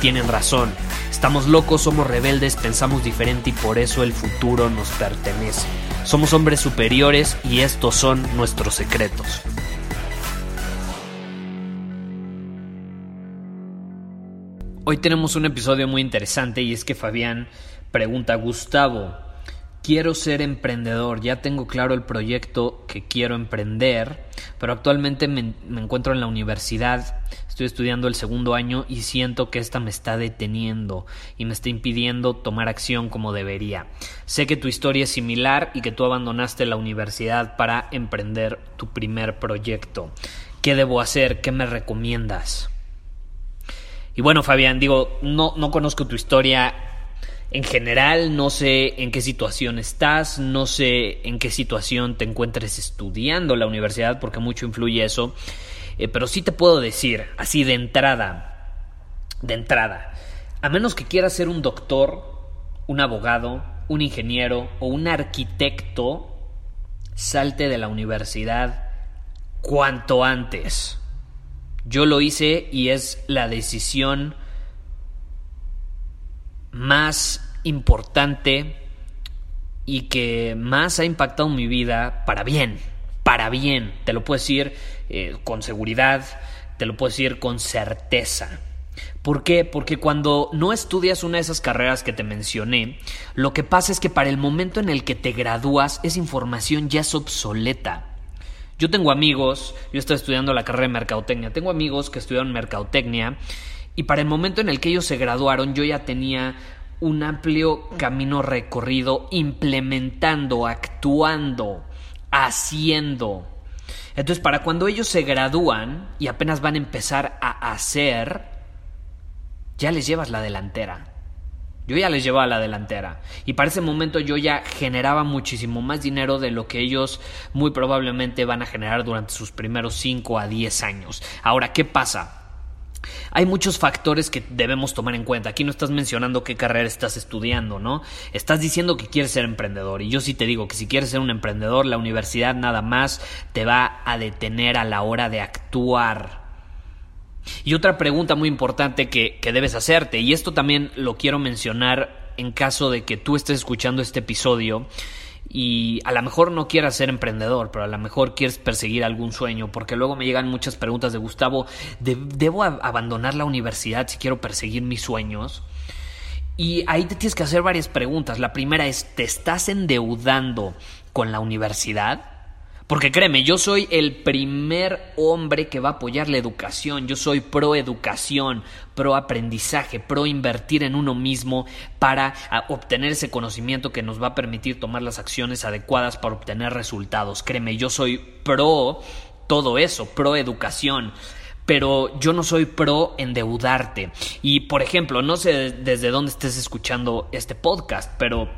tienen razón. Estamos locos, somos rebeldes, pensamos diferente y por eso el futuro nos pertenece. Somos hombres superiores y estos son nuestros secretos. Hoy tenemos un episodio muy interesante y es que Fabián pregunta, Gustavo, quiero ser emprendedor, ya tengo claro el proyecto que quiero emprender, pero actualmente me, encuentro en la universidad, estoy estudiando el segundo año y siento que esta me está deteniendo y me está impidiendo tomar acción como debería. Sé que tu historia es similar y que tú abandonaste la universidad para emprender tu primer proyecto. ¿Qué debo hacer? ¿Qué me recomiendas? Y bueno, Fabián, digo, no, no conozco tu historia en general, no sé en qué situación estás, no sé en qué situación te encuentres estudiando la universidad, porque mucho influye eso, eh, pero sí te puedo decir, así de entrada, de entrada, a menos que quieras ser un doctor, un abogado, un ingeniero o un arquitecto, salte de la universidad cuanto antes. Yo lo hice y es la decisión más importante y que más ha impactado mi vida para bien, para bien, te lo puedo decir eh, con seguridad, te lo puedo decir con certeza. ¿Por qué? Porque cuando no estudias una de esas carreras que te mencioné, lo que pasa es que para el momento en el que te gradúas, esa información ya es obsoleta. Yo tengo amigos, yo estoy estudiando la carrera de mercadotecnia, tengo amigos que estudiaron mercadotecnia y para el momento en el que ellos se graduaron yo ya tenía un amplio camino recorrido implementando, actuando, haciendo. Entonces, para cuando ellos se gradúan y apenas van a empezar a hacer, ya les llevas la delantera. Yo ya les llevaba la delantera. Y para ese momento yo ya generaba muchísimo más dinero de lo que ellos muy probablemente van a generar durante sus primeros 5 a 10 años. Ahora, ¿qué pasa? Hay muchos factores que debemos tomar en cuenta. Aquí no estás mencionando qué carrera estás estudiando, ¿no? Estás diciendo que quieres ser emprendedor. Y yo sí te digo que si quieres ser un emprendedor, la universidad nada más te va a detener a la hora de actuar. Y otra pregunta muy importante que, debes hacerte, y esto también lo quiero mencionar en caso de que tú estés escuchando este episodio y a lo mejor no quieras ser emprendedor, pero a lo mejor quieres perseguir algún sueño, porque luego me llegan muchas preguntas de Gustavo, ¿debo abandonar la universidad si quiero perseguir mis sueños? Y ahí te tienes que hacer varias preguntas. La primera es, ¿te estás endeudando con la universidad? Porque créeme, yo soy el primer hombre que va a apoyar la educación. Yo soy pro educación, pro aprendizaje, pro invertir en uno mismo para obtener ese conocimiento que nos va a permitir tomar las acciones adecuadas para obtener resultados. Créeme, yo soy pro todo eso, pro educación pero yo no soy pro endeudarte. Y por ejemplo, no sé desde dónde estés escuchando este podcast, pero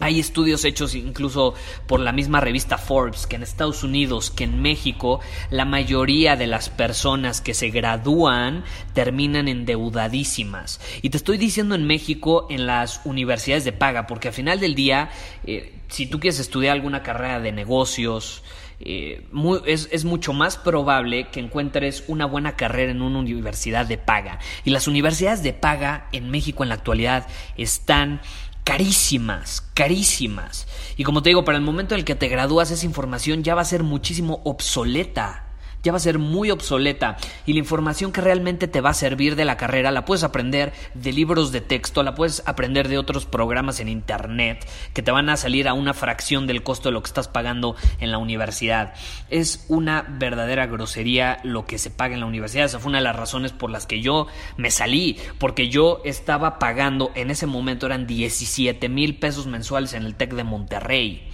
hay estudios hechos incluso por la misma revista Forbes que en Estados Unidos, que en México, la mayoría de las personas que se gradúan terminan endeudadísimas. Y te estoy diciendo en México en las universidades de paga, porque al final del día, eh, si tú quieres estudiar alguna carrera de negocios, eh, es, es, mucho más probable que encuentres una buena carrera en una universidad de paga. Y las universidades de paga en México en la actualidad están carísimas, carísimas. Y como te digo, para el momento en que te gradúas esa información ya va a ser muchísimo obsoleta. Ya va a ser muy obsoleta y la información que realmente te va a servir de la carrera la puedes aprender de libros de texto, la puedes aprender de otros programas en internet que te van a salir a una fracción del costo de lo que estás pagando en la universidad. Es una verdadera grosería lo que se paga en la universidad. Esa fue una de las razones por las que yo me salí, porque yo estaba pagando, en ese momento eran 17 mil pesos mensuales en el TEC de Monterrey.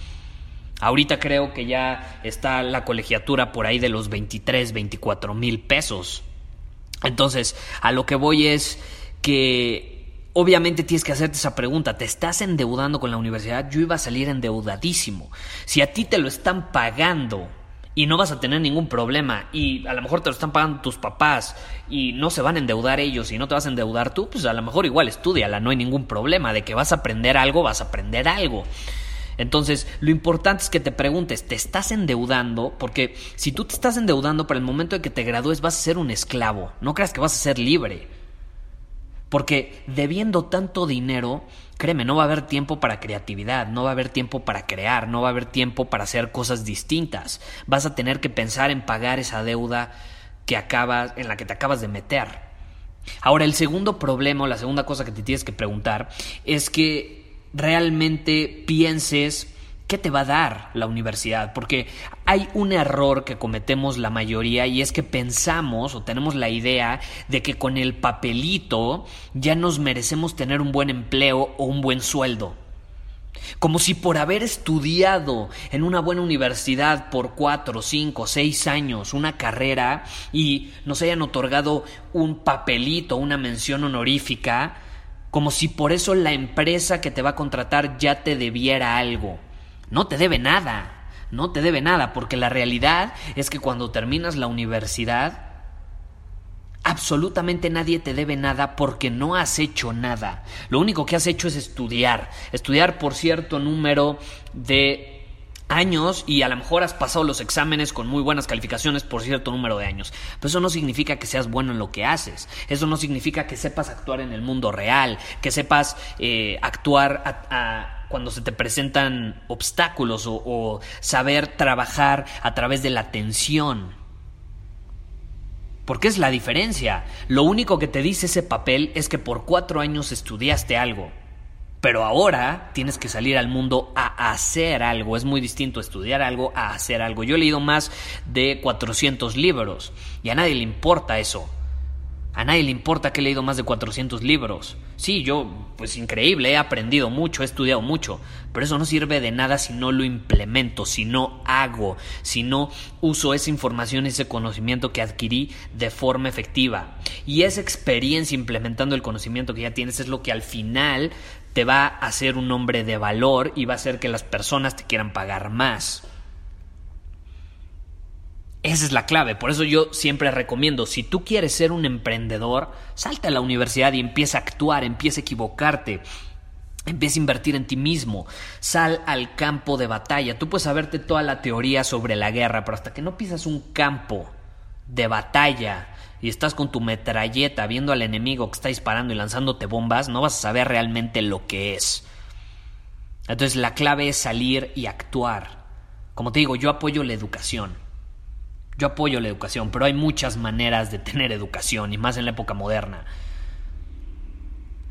Ahorita creo que ya está la colegiatura por ahí de los 23, 24 mil pesos. Entonces, a lo que voy es que obviamente tienes que hacerte esa pregunta. ¿Te estás endeudando con la universidad? Yo iba a salir endeudadísimo. Si a ti te lo están pagando y no vas a tener ningún problema y a lo mejor te lo están pagando tus papás y no se van a endeudar ellos y no te vas a endeudar tú, pues a lo mejor igual estudiala, no hay ningún problema. De que vas a aprender algo, vas a aprender algo. Entonces, lo importante es que te preguntes, ¿te estás endeudando? Porque si tú te estás endeudando para el momento de que te gradúes vas a ser un esclavo. No creas que vas a ser libre. Porque debiendo tanto dinero, créeme, no va a haber tiempo para creatividad, no va a haber tiempo para crear, no va a haber tiempo para hacer cosas distintas. Vas a tener que pensar en pagar esa deuda que acabas, en la que te acabas de meter. Ahora, el segundo problema, o la segunda cosa que te tienes que preguntar, es que realmente pienses qué te va a dar la universidad, porque hay un error que cometemos la mayoría y es que pensamos o tenemos la idea de que con el papelito ya nos merecemos tener un buen empleo o un buen sueldo. Como si por haber estudiado en una buena universidad por cuatro, cinco, seis años una carrera y nos hayan otorgado un papelito, una mención honorífica, como si por eso la empresa que te va a contratar ya te debiera algo. No te debe nada, no te debe nada, porque la realidad es que cuando terminas la universidad, absolutamente nadie te debe nada porque no has hecho nada. Lo único que has hecho es estudiar, estudiar por cierto número de años y a lo mejor has pasado los exámenes con muy buenas calificaciones por cierto número de años. Pero eso no significa que seas bueno en lo que haces. Eso no significa que sepas actuar en el mundo real, que sepas eh, actuar cuando se te presentan obstáculos o, o saber trabajar a través de la atención. Porque es la diferencia. Lo único que te dice ese papel es que por cuatro años estudiaste algo. Pero ahora tienes que salir al mundo a hacer algo. Es muy distinto estudiar algo a hacer algo. Yo he leído más de 400 libros y a nadie le importa eso. A nadie le importa que he leído más de 400 libros. Sí, yo, pues increíble, he aprendido mucho, he estudiado mucho, pero eso no sirve de nada si no lo implemento, si no hago, si no uso esa información, ese conocimiento que adquirí de forma efectiva. Y esa experiencia implementando el conocimiento que ya tienes es lo que al final te va a hacer un hombre de valor y va a hacer que las personas te quieran pagar más. Esa es la clave, por eso yo siempre recomiendo, si tú quieres ser un emprendedor, salte a la universidad y empieza a actuar, empieza a equivocarte, empieza a invertir en ti mismo, sal al campo de batalla. Tú puedes saberte toda la teoría sobre la guerra, pero hasta que no pisas un campo de batalla y estás con tu metralleta viendo al enemigo que está disparando y lanzándote bombas, no vas a saber realmente lo que es. Entonces la clave es salir y actuar. Como te digo, yo apoyo la educación. Yo apoyo la educación, pero hay muchas maneras de tener educación, y más en la época moderna.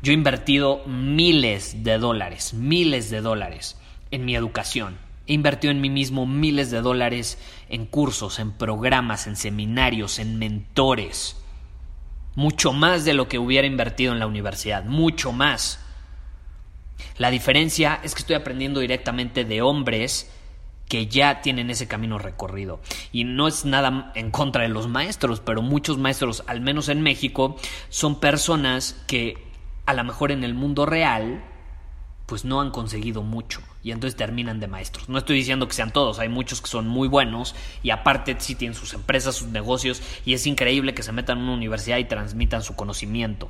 Yo he invertido miles de dólares, miles de dólares en mi educación. He invertido en mí mismo miles de dólares en cursos, en programas, en seminarios, en mentores. Mucho más de lo que hubiera invertido en la universidad, mucho más. La diferencia es que estoy aprendiendo directamente de hombres que ya tienen ese camino recorrido. Y no es nada en contra de los maestros, pero muchos maestros, al menos en México, son personas que a lo mejor en el mundo real pues no han conseguido mucho y entonces terminan de maestros. No estoy diciendo que sean todos, hay muchos que son muy buenos y aparte sí tienen sus empresas, sus negocios y es increíble que se metan en una universidad y transmitan su conocimiento.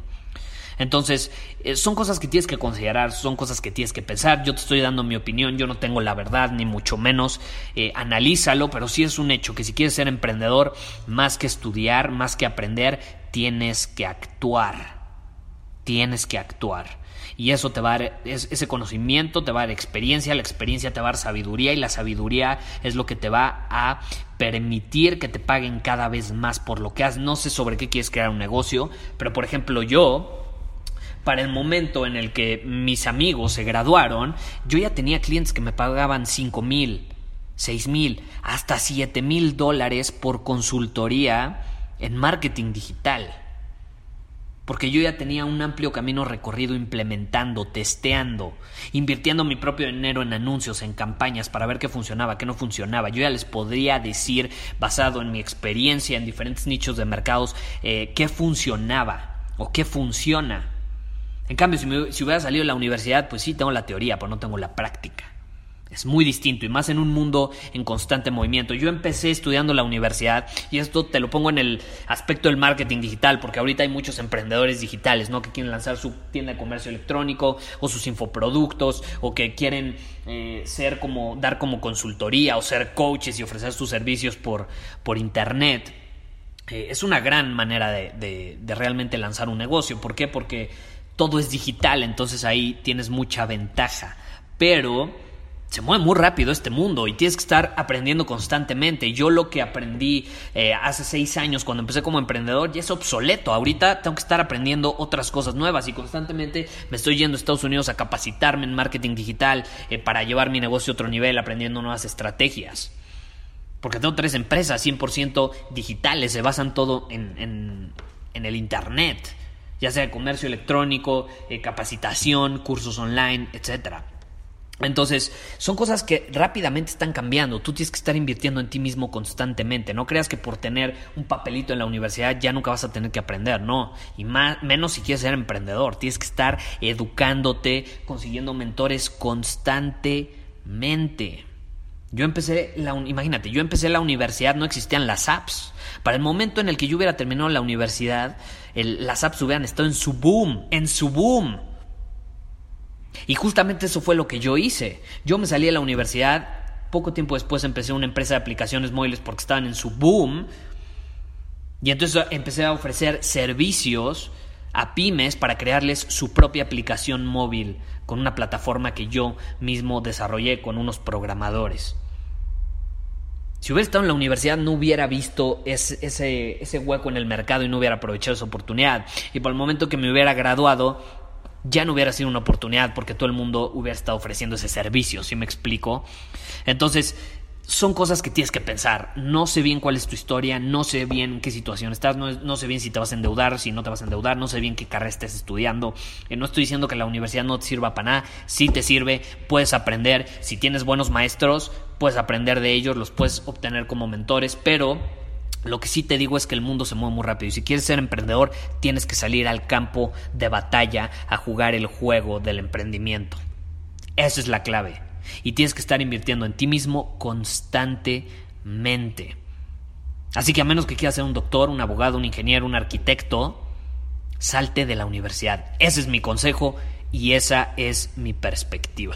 Entonces, eh, son cosas que tienes que considerar, son cosas que tienes que pensar. Yo te estoy dando mi opinión, yo no tengo la verdad, ni mucho menos. Eh, analízalo, pero sí es un hecho que si quieres ser emprendedor, más que estudiar, más que aprender, tienes que actuar. tienes que actuar. Y eso te va a dar, ese conocimiento te va a dar experiencia, la experiencia te va a dar sabiduría y la sabiduría es lo que te va a permitir que te paguen cada vez más por lo que haces. No sé sobre qué quieres crear un negocio, pero por ejemplo yo, para el momento en el que mis amigos se graduaron, yo ya tenía clientes que me pagaban 5 mil, 6 mil, hasta 7 mil dólares por consultoría en marketing digital porque yo ya tenía un amplio camino recorrido implementando, testeando, invirtiendo mi propio dinero en anuncios, en campañas para ver qué funcionaba, qué no funcionaba. Yo ya les podría decir, basado en mi experiencia en diferentes nichos de mercados, eh, qué funcionaba o qué funciona. En cambio, si, si hubiera salido de la universidad, pues sí tengo la teoría, pero no tengo la práctica. Es muy distinto y más en un mundo en constante movimiento. Yo empecé estudiando la universidad y esto te lo pongo en el aspecto del marketing digital porque ahorita hay muchos emprendedores digitales, ¿no? Que quieren lanzar su tienda de comercio electrónico o sus infoproductos o que quieren eh, ser como dar como consultoría o ser coaches y ofrecer sus servicios por, por internet. Eh, es una gran manera de, de realmente lanzar un negocio. ¿Por qué? Porque todo es digital, entonces ahí tienes mucha ventaja. Pero se mueve muy rápido este mundo y tienes que estar aprendiendo constantemente. Yo lo que aprendí eh, hace seis años cuando empecé como emprendedor ya es obsoleto. Ahorita tengo que estar aprendiendo otras cosas nuevas y constantemente me estoy yendo a Estados Unidos a capacitarme en marketing digital eh, para llevar mi negocio a otro nivel, aprendiendo nuevas estrategias. Porque tengo tres empresas 100% digitales, se basan todo en, el Internet, ya sea comercio electrónico, eh, capacitación, cursos online, etcétera. Entonces, son cosas que rápidamente están cambiando. Tú tienes que estar invirtiendo en ti mismo constantemente. No creas que por tener un papelito en la universidad ya nunca vas a tener que aprender. No. Y más, menos si quieres ser emprendedor. Tienes que estar educándote, consiguiendo mentores constantemente. Yo empecé la imagínate, yo empecé la universidad, no existían las apps. Para el momento en el que yo hubiera terminado la universidad, las apps hubieran estado en su boom, en su boom. Y justamente eso fue lo que yo hice. Yo me salí de la universidad, poco tiempo después empecé una empresa de aplicaciones móviles porque estaban en su boom. Y entonces empecé a ofrecer servicios a pymes para crearles su propia aplicación móvil con una plataforma que yo mismo desarrollé con unos programadores. Si hubiera estado en la universidad no hubiera visto ese, ese, ese, hueco en el mercado y no hubiera aprovechado esa oportunidad. Y por el momento que me hubiera graduado, ya no hubiera sido una oportunidad porque todo el mundo hubiera estado ofreciendo ese servicio, ¿sí me explico? Entonces, son cosas que tienes que pensar. No sé bien cuál es tu historia, no sé bien en qué situación estás, no, sé bien si te vas a endeudar, si no te vas a endeudar, no sé bien qué carrera estés estudiando. Eh, no estoy diciendo que la universidad no te sirva para nada, sí te sirve, puedes aprender. Si tienes buenos maestros, puedes aprender de ellos, los puedes obtener como mentores, pero lo que sí te digo es que el mundo se mueve muy rápido y si quieres ser emprendedor tienes que salir al campo de batalla a jugar el juego del emprendimiento. Esa es la clave. Y tienes que estar invirtiendo en ti mismo constantemente. Así que a menos que quieras ser un doctor, un abogado, un ingeniero, un arquitecto, salte de la universidad. Ese es mi consejo y esa es mi perspectiva.